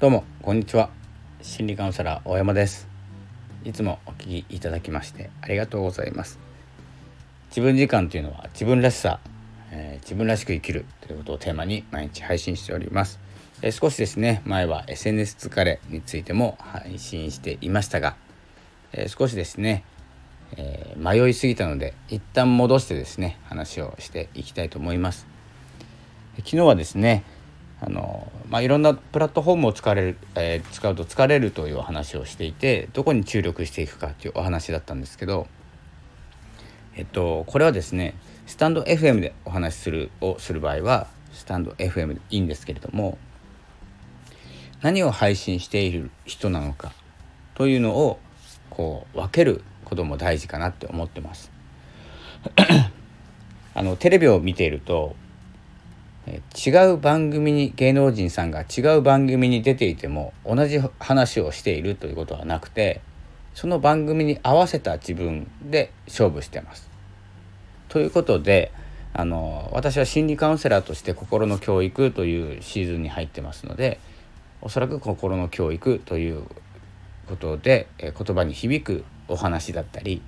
どうもこんにちは。心理カウンセラー大山です。いつもお聞きいただきましてありがとうございます。自分時間というのは自分らしさ、えー、自分らしく生きるということをテーマに毎日配信しております、えー、少しですね前は SNS 疲れについても配信していましたが、えー、少しですね、え迷いすぎたので一旦戻してですね話をしていきたいと思います。昨日はですねあの、まあ、いろんなプラットフォームを使われる、えー、使うと疲れるというお話をしていてどこに注力していくかというお話だったんですけど、えっと、これはですねスタンド FM でお話しするをする場合はスタンド FM でいいんですけれども何を配信している人なのかというのをこう分けることも大事かなって思ってます。あのテレビを見ていると違う番組に芸能人さんが違う番組に出ていても同じ話をしているということはなくてその番組に合わせた自分で勝負してます。ということであの私は心理カウンセラーとして心の教育というシーズンに入ってますのでおそらく心の教育ということで言葉に響くお話だったり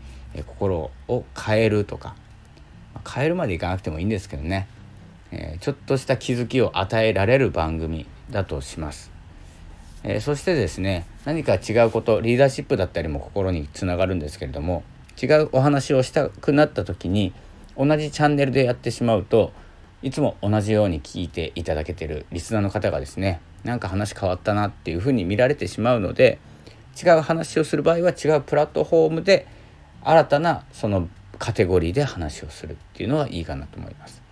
心を変えるとか変えるまでいかなくてもいいんですけどねえちょっとした気づきを与えられる番組だとします。えー、そしてですね何か違うことリーダーシップだったりも心につながるんですけれども違うお話をしたくなった時に同じチャンネルでやってしまうといつも同じように聞いていただけてるリスナーの方がですねなんか話変わったなっていうふうに見られてしまうので違う話をする場合は違うプラットフォームで新たなそのカテゴリーで話をするっていうのがいいかなと思います。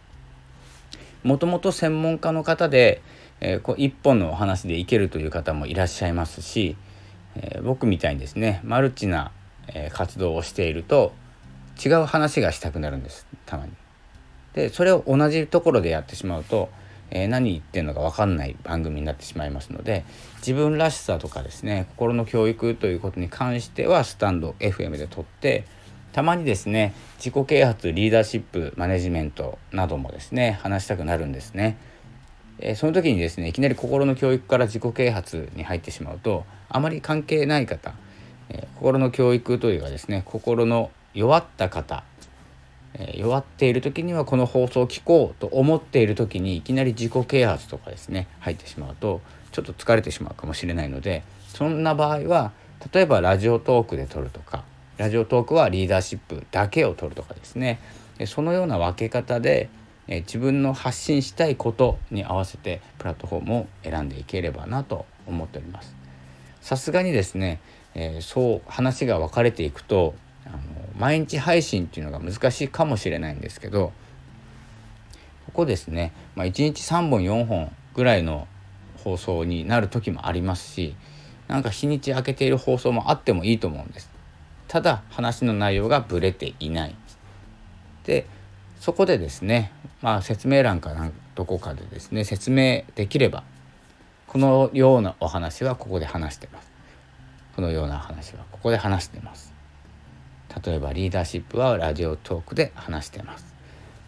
もともと専門家の方で、えー、こう一本のお話でいけるという方もいらっしゃいますし、えー、僕みたいにですねマルチな、えー、活動をしていると違う話がしたくなるんですたまに。でそれを同じところでやってしまうと、えー、何言ってんのか分かんない番組になってしまいますので自分らしさとかですね心の教育ということに関してはスタンド FM で撮ってたまにですね自己啓発リーダーシップマネジメントなどもですね話したくなるんですね。えその時にですねいきなり心の教育から自己啓発に入ってしまうとあまり関係ない方、え心の教育というかですね心の弱った方、え弱っている時にはこの放送を聞こうと思っている時にいきなり自己啓発とかですね入ってしまうとちょっと疲れてしまうかもしれないのでそんな場合は例えばラジオトークで撮るとかラジオトークはリーダーシップだけを取るとかですねそのような分け方で自分の発信したいことに合わせてプラットフォームを選んでいければなと思っております。さすがにですね、え、そう話が分かれていくとあの毎日配信っていうのが難しいかもしれないんですけどここですね、まあ、1日3本4本ぐらいの放送になる時もありますしなんか日にち空けている放送もあってもいいと思うんです。ただ話の内容がぶれていない。でそこでですね、まあ、説明欄かなどこかでですね説明できればこのようなお話はここで話してます。このような話はここで話してます。例えばリーダーシップはラジオトークで話してます。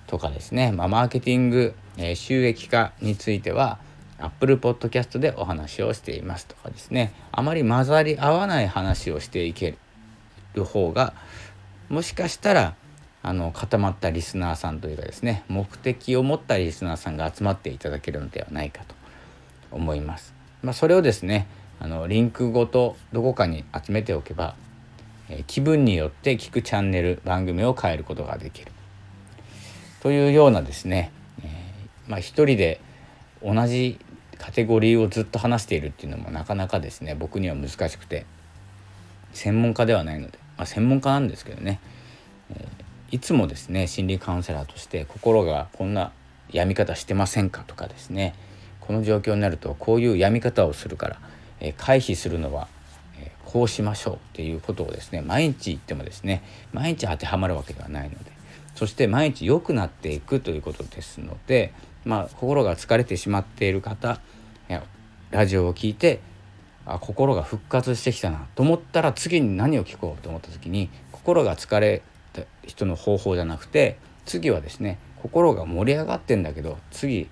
とかですね、まあ、マーケティング、えー、収益化については Apple Podcast でお話をしていますとかですねあまり混ざり合わない話をしていける方がもしかしたらあの固まったリスナーさんというかですね目的を持ったリスナーさんが集まっていただけるのではないかと思います。まあ、それをですねあのリンクごとどこかに集めておけば、えー、気分によって聞くチャンネル番組を変えることができるというようなですね、えー、まあ、一人で同じカテゴリーをずっと話しているっていうのもなかなかですね僕には難しくて専門家ではないので、まあ、専門家なんですけどね、えー、いつもですね心理カウンセラーとして心がこんな病み方してませんかとかですね。この状況になるとこういう病み方をするから、えー、回避するのは、えー、こうしましょうっていうことをですね毎日言ってもですね毎日当てはまるわけではないのでそして毎日良くなっていくということですので、まあ、心が疲れてしまっている方ラジオを聞いてあ心が復活してきたなと思ったら次に何を聞こうと思った時に心が疲れた人の方法じゃなくて次はですね心が盛り上がってんだけど次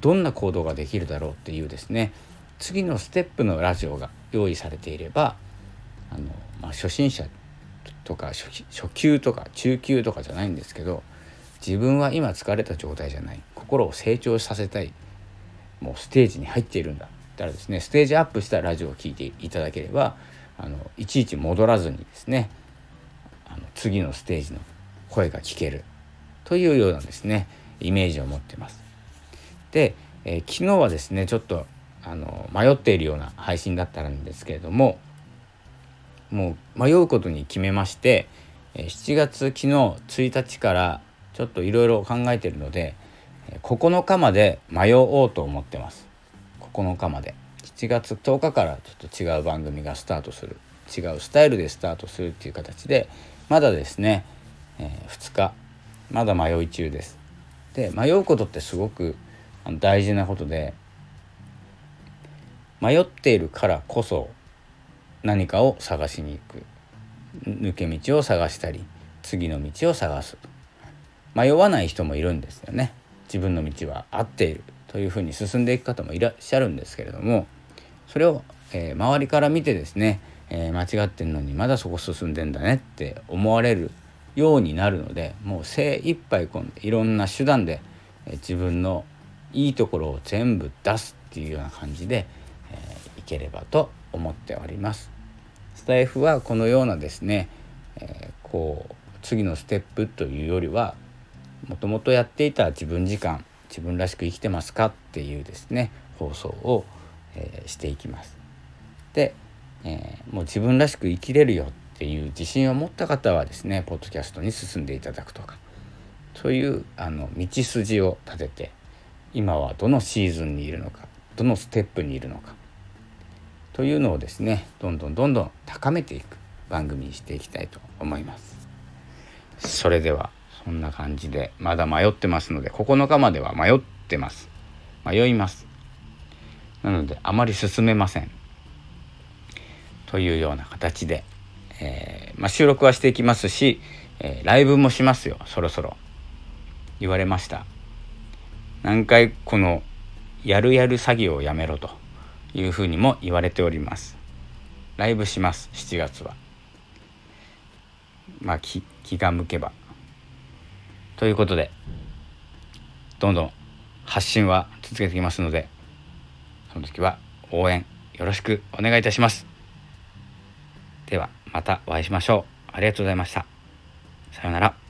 どんな行動ができるだろうっていうですね次のステップのラジオが用意されていればあの、まあ、初心者とか初初級とか中級とかじゃないんですけど自分は今疲れた状態じゃない。心を成長させたい。もうステージに入っているんだ。ったらですねステージアップしたラジオを聴いていただければあのいちいち戻らずにですねあの次のステージの声が聞けるというようなですねイメージを持ってます。で、えー、昨日はですねちょっとあの迷っているような配信だったんですけれどももう迷うことに決めまして7月昨日1日からちょっといろいろ考えてるので9日まで迷おうと思ってます9日まで。7月10日からちょっと違う番組がスタートする。違うスタイルでスタートするっていう形でまだですね、えー、2日。まだ迷い中です。で迷うことってすごく大事なことで迷っているからこそ何かを探しに行く。抜け道を探したり次の道を探す。迷わない人もいるんですよね。自分の道は合っている。というふうに進んでいく方もいらっしゃるんですけれどもそれを、えー、周りから見てですね、えー、間違ってんのにまだそこ進んでんだねって思われるようになるのでもう精一杯このいろんな手段で、えー、自分のいいところを全部出すっていうような感じで、え、いければと思っております。スタイフはこのようなですね、え、こう次のステップというよりはもともとやっていた自分時間自分らしく生きてますかっていうですね放送を、えー、していきます。で、えー、もう自分らしく生きれるよっていう自信を持った方はですねポッドキャストに進んでいただくとかそういうあの道筋を立てて今はどのシーズンにいるのかどのステップにいるのかというのをですねどんどんどんどん高めていく番組にしていきたいと思います。それではそんな感じでまだ迷ってますので9日までは迷ってます。迷います。なのであまり進めません。というような形で、えー、まあ、収録はしていきますし、えー、ライブもしますよそろそろ。言われました。何回このやるやる詐欺をやめろというふうにも言われております。ライブします7月は。まあ気が向けば。ということでどんどん発信は続けていきますのでその時は応援よろしくお願いいたします。ではまたお会いしましょう。ありがとうございました。さようなら。